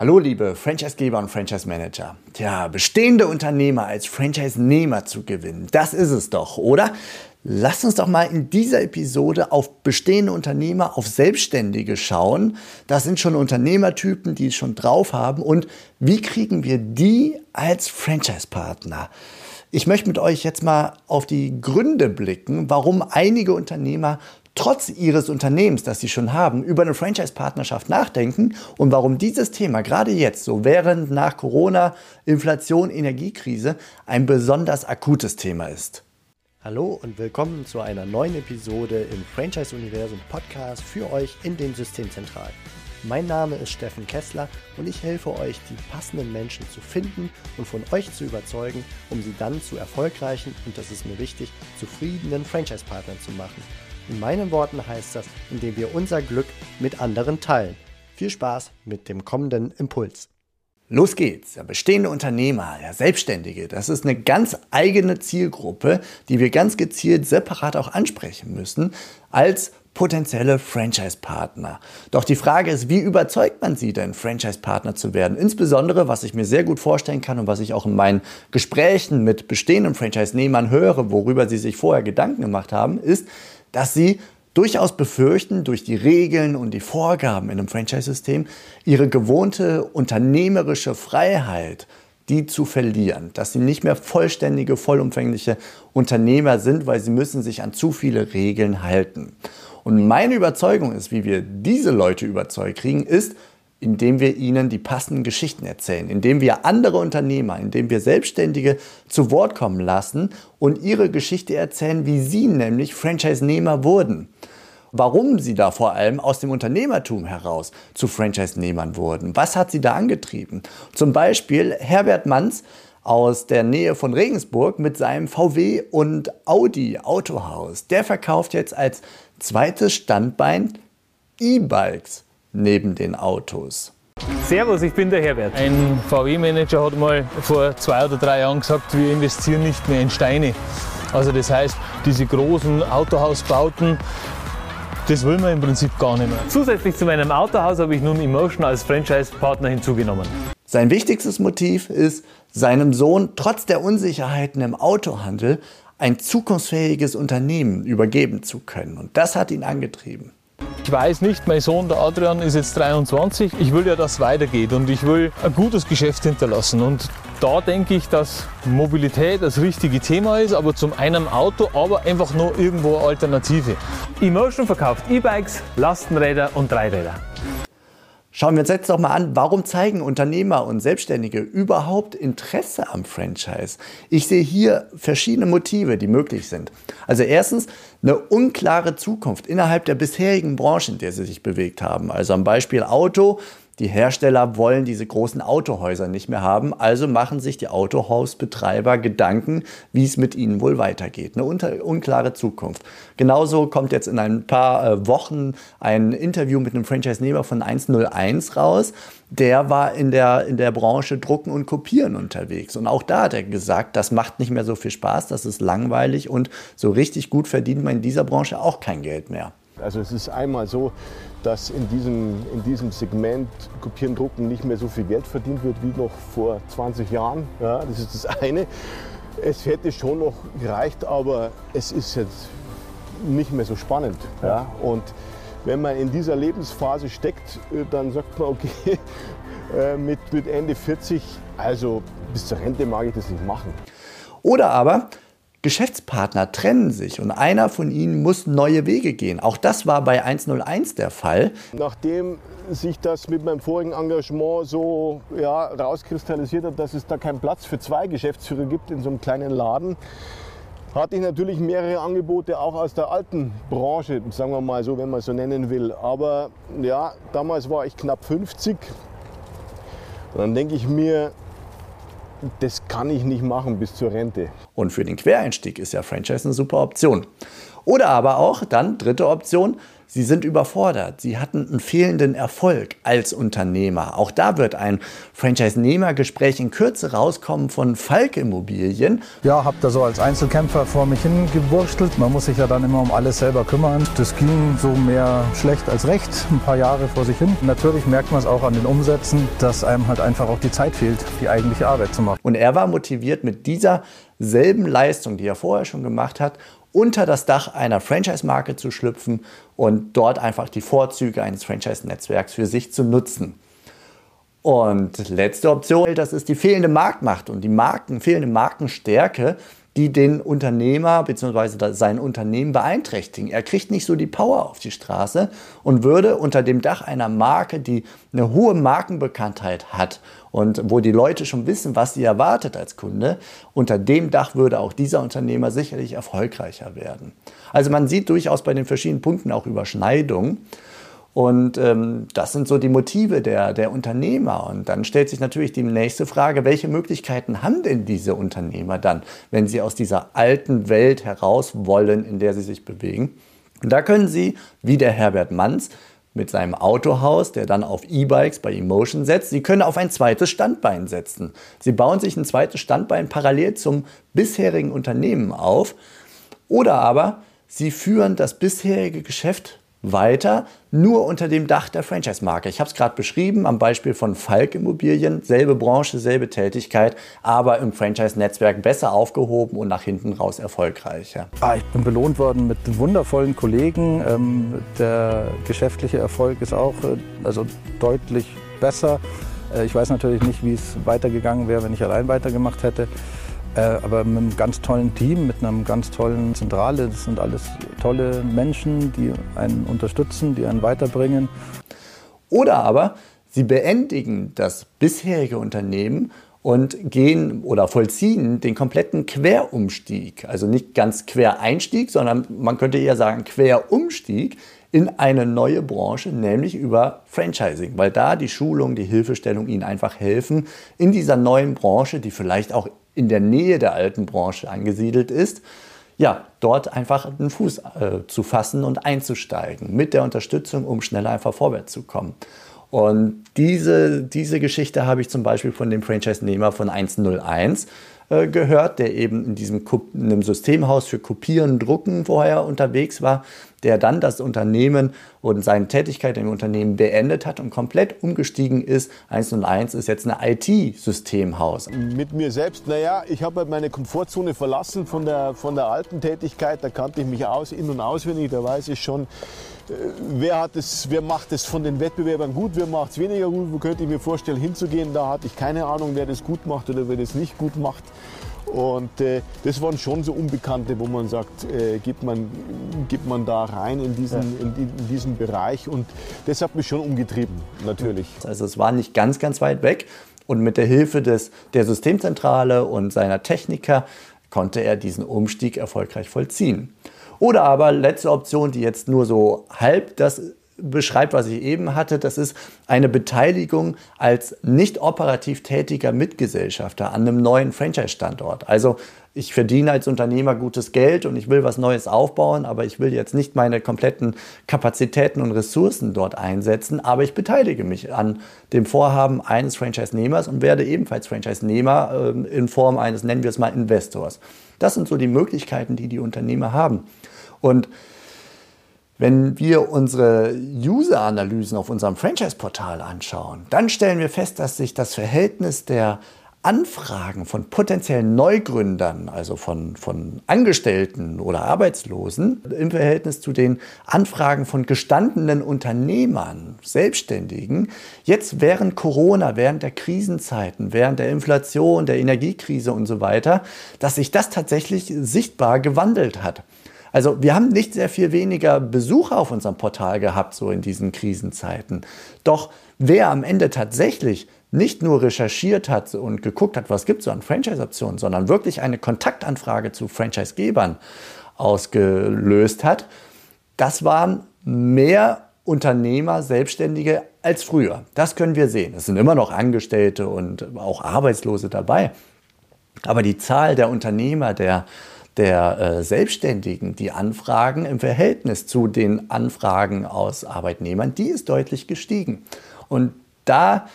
Hallo liebe Franchisegeber und Franchise Manager. Tja, bestehende Unternehmer als Franchise-Nehmer zu gewinnen, das ist es doch, oder? Lasst uns doch mal in dieser Episode auf bestehende Unternehmer, auf Selbstständige schauen. Das sind schon Unternehmertypen, die es schon drauf haben. Und wie kriegen wir die als Franchise-Partner? Ich möchte mit euch jetzt mal auf die Gründe blicken, warum einige Unternehmer trotz ihres Unternehmens, das sie schon haben, über eine Franchise-Partnerschaft nachdenken und warum dieses Thema gerade jetzt, so während nach Corona, Inflation, Energiekrise, ein besonders akutes Thema ist. Hallo und willkommen zu einer neuen Episode im Franchise-Universum Podcast für euch in den Systemzentralen. Mein Name ist Steffen Kessler und ich helfe euch, die passenden Menschen zu finden und von euch zu überzeugen, um sie dann zu erfolgreichen und das ist mir wichtig, zufriedenen Franchise-Partnern zu machen. In meinen Worten heißt das, indem wir unser Glück mit anderen teilen. Viel Spaß mit dem kommenden Impuls. Los geht's. Ja, bestehende Unternehmer, ja, Selbstständige, das ist eine ganz eigene Zielgruppe, die wir ganz gezielt separat auch ansprechen müssen als potenzielle Franchise-Partner. Doch die Frage ist, wie überzeugt man sie denn, Franchise-Partner zu werden? Insbesondere, was ich mir sehr gut vorstellen kann und was ich auch in meinen Gesprächen mit bestehenden Franchise-Nehmern höre, worüber sie sich vorher Gedanken gemacht haben, ist, dass sie durchaus befürchten, durch die Regeln und die Vorgaben in einem Franchise-System ihre gewohnte unternehmerische Freiheit, die zu verlieren, dass sie nicht mehr vollständige, vollumfängliche Unternehmer sind, weil sie müssen sich an zu viele Regeln halten. Und meine Überzeugung ist, wie wir diese Leute überzeugt kriegen, ist, indem wir ihnen die passenden Geschichten erzählen, indem wir andere Unternehmer, indem wir Selbstständige zu Wort kommen lassen und ihre Geschichte erzählen, wie sie nämlich Franchise-Nehmer wurden. Warum sie da vor allem aus dem Unternehmertum heraus zu Franchise-Nehmern wurden. Was hat sie da angetrieben? Zum Beispiel Herbert Manns aus der Nähe von Regensburg mit seinem VW und Audi Autohaus. Der verkauft jetzt als zweites Standbein E-Bikes neben den Autos. Servus, ich bin der Herbert. Ein VW-Manager hat mal vor zwei oder drei Jahren gesagt, wir investieren nicht mehr in Steine. Also das heißt, diese großen Autohausbauten, das will man im Prinzip gar nicht mehr. Zusätzlich zu meinem Autohaus habe ich nun Emotion als Franchise-Partner hinzugenommen. Sein wichtigstes Motiv ist, seinem Sohn trotz der Unsicherheiten im Autohandel ein zukunftsfähiges Unternehmen übergeben zu können. Und das hat ihn angetrieben. Ich weiß nicht, mein Sohn, der Adrian, ist jetzt 23. Ich will ja, dass es weitergeht und ich will ein gutes Geschäft hinterlassen. Und da denke ich, dass Mobilität das richtige Thema ist, aber zum einen Auto, aber einfach nur irgendwo eine Alternative. Emotion verkauft E-Bikes, Lastenräder und Dreiräder. Schauen wir uns jetzt doch mal an, warum zeigen Unternehmer und Selbstständige überhaupt Interesse am Franchise? Ich sehe hier verschiedene Motive, die möglich sind. Also erstens eine unklare Zukunft innerhalb der bisherigen Branche, in der sie sich bewegt haben. Also am Beispiel Auto die Hersteller wollen diese großen Autohäuser nicht mehr haben, also machen sich die Autohausbetreiber Gedanken, wie es mit ihnen wohl weitergeht. Eine unklare Zukunft. Genauso kommt jetzt in ein paar äh, Wochen ein Interview mit einem Franchise-Nehmer von 101 raus. Der war in der, in der Branche Drucken und Kopieren unterwegs. Und auch da hat er gesagt, das macht nicht mehr so viel Spaß, das ist langweilig und so richtig gut verdient man in dieser Branche auch kein Geld mehr. Also es ist einmal so, dass in diesem, in diesem Segment Kopieren, Drucken nicht mehr so viel Geld verdient wird wie noch vor 20 Jahren. Ja, das ist das eine. Es hätte schon noch gereicht, aber es ist jetzt nicht mehr so spannend. Ja. Und wenn man in dieser Lebensphase steckt, äh, dann sagt man, okay, äh, mit, mit Ende 40, also bis zur Rente mag ich das nicht machen. Oder aber Geschäftspartner trennen sich und einer von ihnen muss neue Wege gehen. Auch das war bei 101 der Fall. Nachdem sich das mit meinem vorigen Engagement so ja, rauskristallisiert hat, dass es da keinen Platz für zwei Geschäftsführer gibt in so einem kleinen Laden, hatte ich natürlich mehrere Angebote auch aus der alten Branche, sagen wir mal so, wenn man so nennen will. Aber ja, damals war ich knapp 50. Und dann denke ich mir, das kann ich nicht machen bis zur Rente. Und für den Quereinstieg ist ja Franchise eine super Option. Oder aber auch dann dritte Option, Sie sind überfordert. Sie hatten einen fehlenden Erfolg als Unternehmer. Auch da wird ein Franchise-Nehmer-Gespräch in Kürze rauskommen von Falk Immobilien. Ja, habe da so als Einzelkämpfer vor mich hingewurstelt. Man muss sich ja dann immer um alles selber kümmern. Das ging so mehr schlecht als recht, ein paar Jahre vor sich hin. Natürlich merkt man es auch an den Umsätzen, dass einem halt einfach auch die Zeit fehlt, die eigentliche Arbeit zu machen. Und er war motiviert mit dieser selben Leistung, die er vorher schon gemacht hat, unter das Dach einer Franchise-Marke zu schlüpfen und dort einfach die Vorzüge eines Franchise-Netzwerks für sich zu nutzen. Und letzte Option, das ist die fehlende Marktmacht und die Marken, fehlende Markenstärke die den Unternehmer bzw. sein Unternehmen beeinträchtigen. Er kriegt nicht so die Power auf die Straße und würde unter dem Dach einer Marke, die eine hohe Markenbekanntheit hat und wo die Leute schon wissen, was sie erwartet als Kunde, unter dem Dach würde auch dieser Unternehmer sicherlich erfolgreicher werden. Also man sieht durchaus bei den verschiedenen Punkten auch Überschneidungen. Und ähm, das sind so die Motive der, der Unternehmer. Und dann stellt sich natürlich die nächste Frage, welche Möglichkeiten haben denn diese Unternehmer dann, wenn sie aus dieser alten Welt heraus wollen, in der sie sich bewegen? Und da können sie, wie der Herbert Manns, mit seinem Autohaus, der dann auf E-Bikes bei Emotion setzt. Sie können auf ein zweites Standbein setzen. Sie bauen sich ein zweites Standbein parallel zum bisherigen Unternehmen auf. Oder aber sie führen das bisherige Geschäft weiter, nur unter dem Dach der Franchise-Marke. Ich habe es gerade beschrieben am Beispiel von Falk Immobilien, selbe Branche, selbe Tätigkeit, aber im Franchise-Netzwerk besser aufgehoben und nach hinten raus erfolgreicher. Ah, ich bin belohnt worden mit wundervollen Kollegen. Ähm, der geschäftliche Erfolg ist auch äh, also deutlich besser. Äh, ich weiß natürlich nicht, wie es weitergegangen wäre, wenn ich allein weitergemacht hätte. Äh, aber mit einem ganz tollen Team, mit einer ganz tollen Zentrale. Das sind alles tolle Menschen, die einen unterstützen, die einen weiterbringen. Oder aber sie beendigen das bisherige Unternehmen und gehen oder vollziehen den kompletten Querumstieg. Also nicht ganz Quereinstieg, sondern man könnte eher sagen Querumstieg in eine neue Branche, nämlich über Franchising, weil da die Schulung, die Hilfestellung ihnen einfach helfen, in dieser neuen Branche, die vielleicht auch in der Nähe der alten Branche angesiedelt ist, ja, dort einfach einen Fuß äh, zu fassen und einzusteigen, mit der Unterstützung, um schneller einfach vorwärts zu kommen. Und diese, diese Geschichte habe ich zum Beispiel von dem Franchise-Nehmer von 101 äh, gehört, der eben in diesem in einem Systemhaus für Kopieren, Drucken vorher unterwegs war, der dann das Unternehmen und seine Tätigkeit im Unternehmen beendet hat und komplett umgestiegen ist. 101 ist jetzt ein IT-Systemhaus. Mit mir selbst, naja, ich habe halt meine Komfortzone verlassen von der, von der alten Tätigkeit. Da kannte ich mich aus, in- und auswendig. Da weiß ich schon, äh, wer, hat es, wer macht es von den Wettbewerbern gut, wer macht es weniger gut. Wo könnte ich mir vorstellen, hinzugehen? Da hatte ich keine Ahnung, wer das gut macht oder wer das nicht gut macht. Und äh, das waren schon so Unbekannte, wo man sagt, äh, geht, man, geht man da rein in diesen, ja. in, in, diesen Bereich. Und das hat mich schon umgetrieben, natürlich. Also es war nicht ganz, ganz weit weg. Und mit der Hilfe des, der Systemzentrale und seiner Techniker konnte er diesen Umstieg erfolgreich vollziehen. Oder aber letzte Option, die jetzt nur so halb das beschreibt, was ich eben hatte. Das ist eine Beteiligung als nicht operativ tätiger Mitgesellschafter an einem neuen Franchise-Standort. Also ich verdiene als Unternehmer gutes Geld und ich will was Neues aufbauen, aber ich will jetzt nicht meine kompletten Kapazitäten und Ressourcen dort einsetzen, aber ich beteilige mich an dem Vorhaben eines Franchise-Nehmers und werde ebenfalls Franchise-Nehmer äh, in Form eines, nennen wir es mal, Investors. Das sind so die Möglichkeiten, die die Unternehmer haben. Und wenn wir unsere User-Analysen auf unserem Franchise-Portal anschauen, dann stellen wir fest, dass sich das Verhältnis der Anfragen von potenziellen Neugründern, also von, von Angestellten oder Arbeitslosen, im Verhältnis zu den Anfragen von gestandenen Unternehmern, Selbstständigen, jetzt während Corona, während der Krisenzeiten, während der Inflation, der Energiekrise und so weiter, dass sich das tatsächlich sichtbar gewandelt hat. Also wir haben nicht sehr viel weniger Besucher auf unserem Portal gehabt, so in diesen Krisenzeiten. Doch wer am Ende tatsächlich nicht nur recherchiert hat und geguckt hat, was gibt es so an Franchise-Optionen, sondern wirklich eine Kontaktanfrage zu Franchise-Gebern ausgelöst hat, das waren mehr Unternehmer, Selbstständige als früher. Das können wir sehen. Es sind immer noch Angestellte und auch Arbeitslose dabei. Aber die Zahl der Unternehmer, der der äh, Selbstständigen, die Anfragen im Verhältnis zu den Anfragen aus Arbeitnehmern, die ist deutlich gestiegen. Und da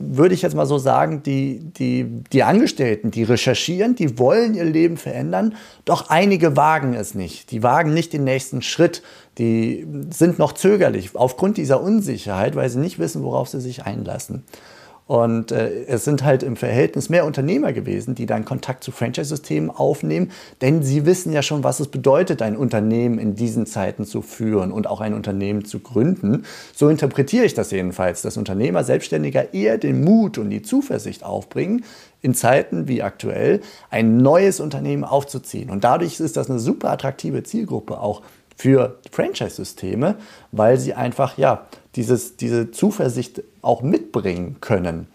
würde ich jetzt mal so sagen, die, die, die Angestellten, die recherchieren, die wollen ihr Leben verändern, doch einige wagen es nicht. Die wagen nicht den nächsten Schritt. Die sind noch zögerlich aufgrund dieser Unsicherheit, weil sie nicht wissen, worauf sie sich einlassen. Und äh, es sind halt im Verhältnis mehr Unternehmer gewesen, die dann Kontakt zu Franchise-Systemen aufnehmen, denn sie wissen ja schon, was es bedeutet, ein Unternehmen in diesen Zeiten zu führen und auch ein Unternehmen zu gründen. So interpretiere ich das jedenfalls, dass Unternehmer, Selbstständiger eher den Mut und die Zuversicht aufbringen, in Zeiten wie aktuell ein neues Unternehmen aufzuziehen. Und dadurch ist das eine super attraktive Zielgruppe auch für Franchise-Systeme, weil sie einfach ja dieses, diese Zuversicht auch mitbringen können.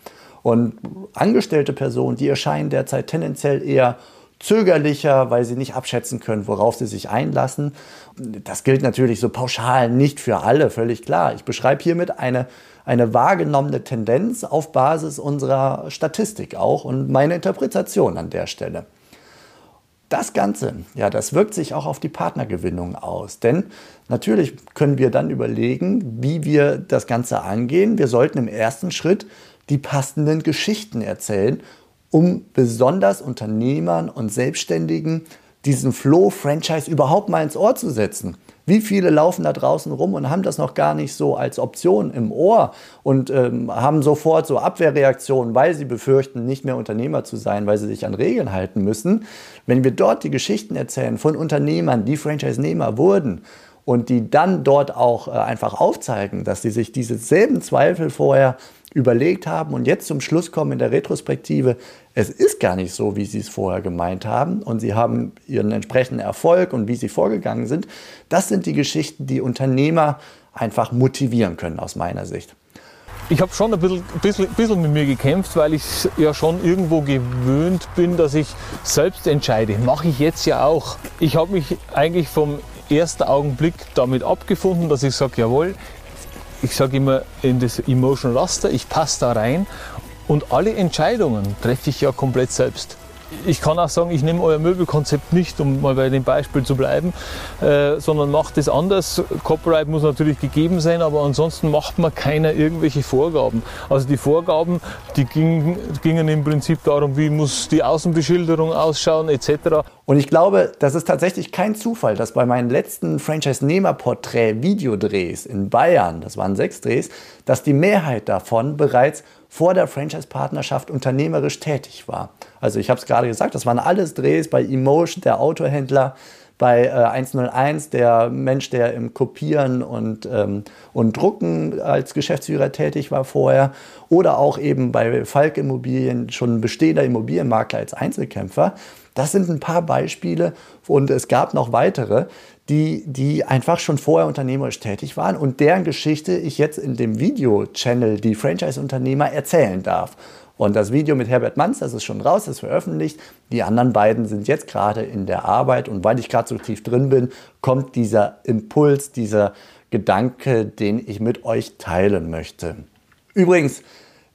Und angestellte Personen, die erscheinen derzeit tendenziell eher zögerlicher, weil sie nicht abschätzen können, worauf sie sich einlassen. Das gilt natürlich so pauschal nicht für alle, völlig klar. Ich beschreibe hiermit eine, eine wahrgenommene Tendenz auf Basis unserer Statistik auch und meine Interpretation an der Stelle. Das Ganze, ja, das wirkt sich auch auf die Partnergewinnung aus. Denn natürlich können wir dann überlegen, wie wir das Ganze angehen. Wir sollten im ersten Schritt die passenden Geschichten erzählen, um besonders Unternehmern und Selbstständigen diesen Flow-Franchise überhaupt mal ins Ohr zu setzen. Wie viele laufen da draußen rum und haben das noch gar nicht so als Option im Ohr und ähm, haben sofort so Abwehrreaktionen, weil sie befürchten, nicht mehr Unternehmer zu sein, weil sie sich an Regeln halten müssen. Wenn wir dort die Geschichten erzählen von Unternehmern, die Franchise-Nehmer wurden und die dann dort auch äh, einfach aufzeigen, dass sie sich diese selben Zweifel vorher überlegt haben und jetzt zum Schluss kommen in der Retrospektive, es ist gar nicht so, wie sie es vorher gemeint haben und sie haben ihren entsprechenden Erfolg und wie sie vorgegangen sind. Das sind die Geschichten, die Unternehmer einfach motivieren können aus meiner Sicht. Ich habe schon ein bisschen, bisschen, bisschen, mit mir gekämpft, weil ich ja schon irgendwo gewöhnt bin, dass ich selbst entscheide. Mache ich jetzt ja auch. Ich habe mich eigentlich vom ersten Augenblick damit abgefunden, dass ich sage, jawohl, ich sage immer in das Emotion Raster, ich passe da rein und alle Entscheidungen treffe ich ja komplett selbst. Ich kann auch sagen, ich nehme euer Möbelkonzept nicht, um mal bei dem Beispiel zu bleiben, äh, sondern macht es anders. Copyright muss natürlich gegeben sein, aber ansonsten macht man keiner irgendwelche Vorgaben. Also die Vorgaben, die gingen, gingen im Prinzip darum, wie muss die Außenbeschilderung ausschauen etc. Und ich glaube, das ist tatsächlich kein Zufall, dass bei meinen letzten Franchise-Nehmer-Porträt-Videodrehs in Bayern, das waren sechs Drehs, dass die Mehrheit davon bereits vor der Franchise-Partnerschaft unternehmerisch tätig war. Also ich habe es gerade gesagt, das waren alles Drehs bei Emotion, der Autohändler, bei äh, 101 der Mensch, der im Kopieren und, ähm, und Drucken als Geschäftsführer tätig war vorher oder auch eben bei Falk Immobilien schon bestehender Immobilienmakler als Einzelkämpfer. Das sind ein paar Beispiele und es gab noch weitere, die, die einfach schon vorher unternehmerisch tätig waren und deren Geschichte ich jetzt in dem Video-Channel Die Franchise-Unternehmer erzählen darf. Und das Video mit Herbert Manz, das ist schon raus, das ist veröffentlicht. Die anderen beiden sind jetzt gerade in der Arbeit und weil ich gerade so tief drin bin, kommt dieser Impuls, dieser Gedanke, den ich mit euch teilen möchte. Übrigens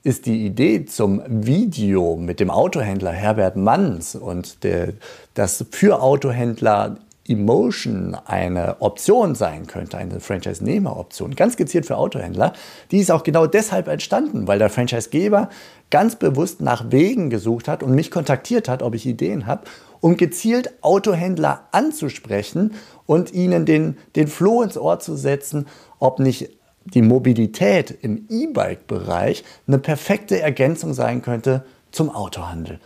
ist die Idee zum Video mit dem Autohändler Herbert Manns und der, das für Autohändler Emotion eine Option sein könnte, eine Franchise-Nehmer-Option, ganz gezielt für Autohändler, die ist auch genau deshalb entstanden, weil der Franchise-Geber ganz bewusst nach Wegen gesucht hat und mich kontaktiert hat, ob ich Ideen habe, um gezielt Autohändler anzusprechen und ihnen den, den Floh ins Ohr zu setzen, ob nicht die Mobilität im E-Bike-Bereich eine perfekte Ergänzung sein könnte zum Autohandel.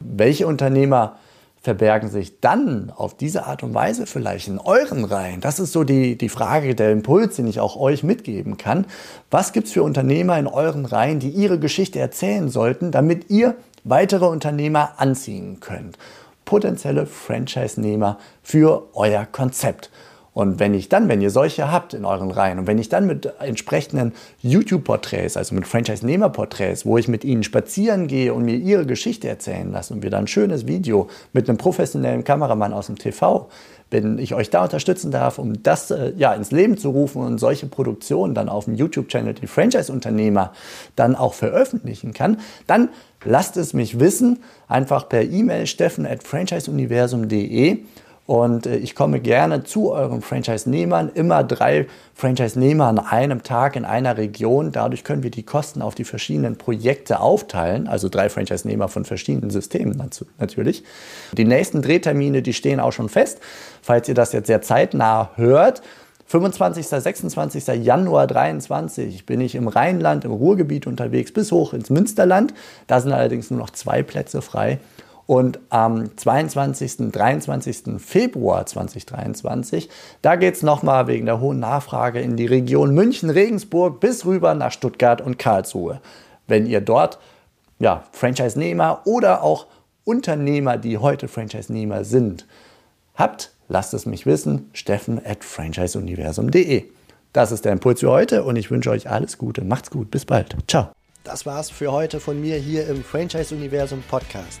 Welche Unternehmer verbergen sich dann auf diese Art und Weise vielleicht in euren Reihen? Das ist so die, die Frage, der Impuls, den ich auch euch mitgeben kann. Was gibt es für Unternehmer in euren Reihen, die ihre Geschichte erzählen sollten, damit ihr weitere Unternehmer anziehen könnt? Potenzielle Franchise-Nehmer für euer Konzept. Und wenn ich dann, wenn ihr solche habt in euren Reihen und wenn ich dann mit entsprechenden YouTube-Porträts, also mit Franchise-Nehmer-Porträts, wo ich mit ihnen spazieren gehe und mir ihre Geschichte erzählen lasse und wir dann ein schönes Video mit einem professionellen Kameramann aus dem TV, wenn ich euch da unterstützen darf, um das äh, ja, ins Leben zu rufen und solche Produktionen dann auf dem YouTube-Channel, die Franchise-Unternehmer dann auch veröffentlichen kann, dann lasst es mich wissen, einfach per E-Mail steffen at franchiseuniversum.de und äh, ich komme gerne zu euren Franchise-Nehmern, immer drei Franchise-Nehmer an einem Tag in einer Region. Dadurch können wir die Kosten auf die verschiedenen Projekte aufteilen, also drei Franchise-Nehmer von verschiedenen Systemen natürlich. Die nächsten Drehtermine, die stehen auch schon fest. Falls ihr das jetzt sehr zeitnah hört, 25. 26. Januar 23 bin ich im Rheinland, im Ruhrgebiet unterwegs bis hoch ins Münsterland. Da sind allerdings nur noch zwei Plätze frei. Und am 22. 23. Februar 2023, da geht es nochmal wegen der hohen Nachfrage in die Region München-Regensburg bis rüber nach Stuttgart und Karlsruhe. Wenn ihr dort ja, Franchise-Nehmer oder auch Unternehmer, die heute Franchise-Nehmer sind, habt, lasst es mich wissen. Steffen at franchiseuniversum.de. Das ist der Impuls für heute und ich wünsche euch alles Gute. Macht's gut. Bis bald. Ciao. Das war's für heute von mir hier im Franchise Universum Podcast.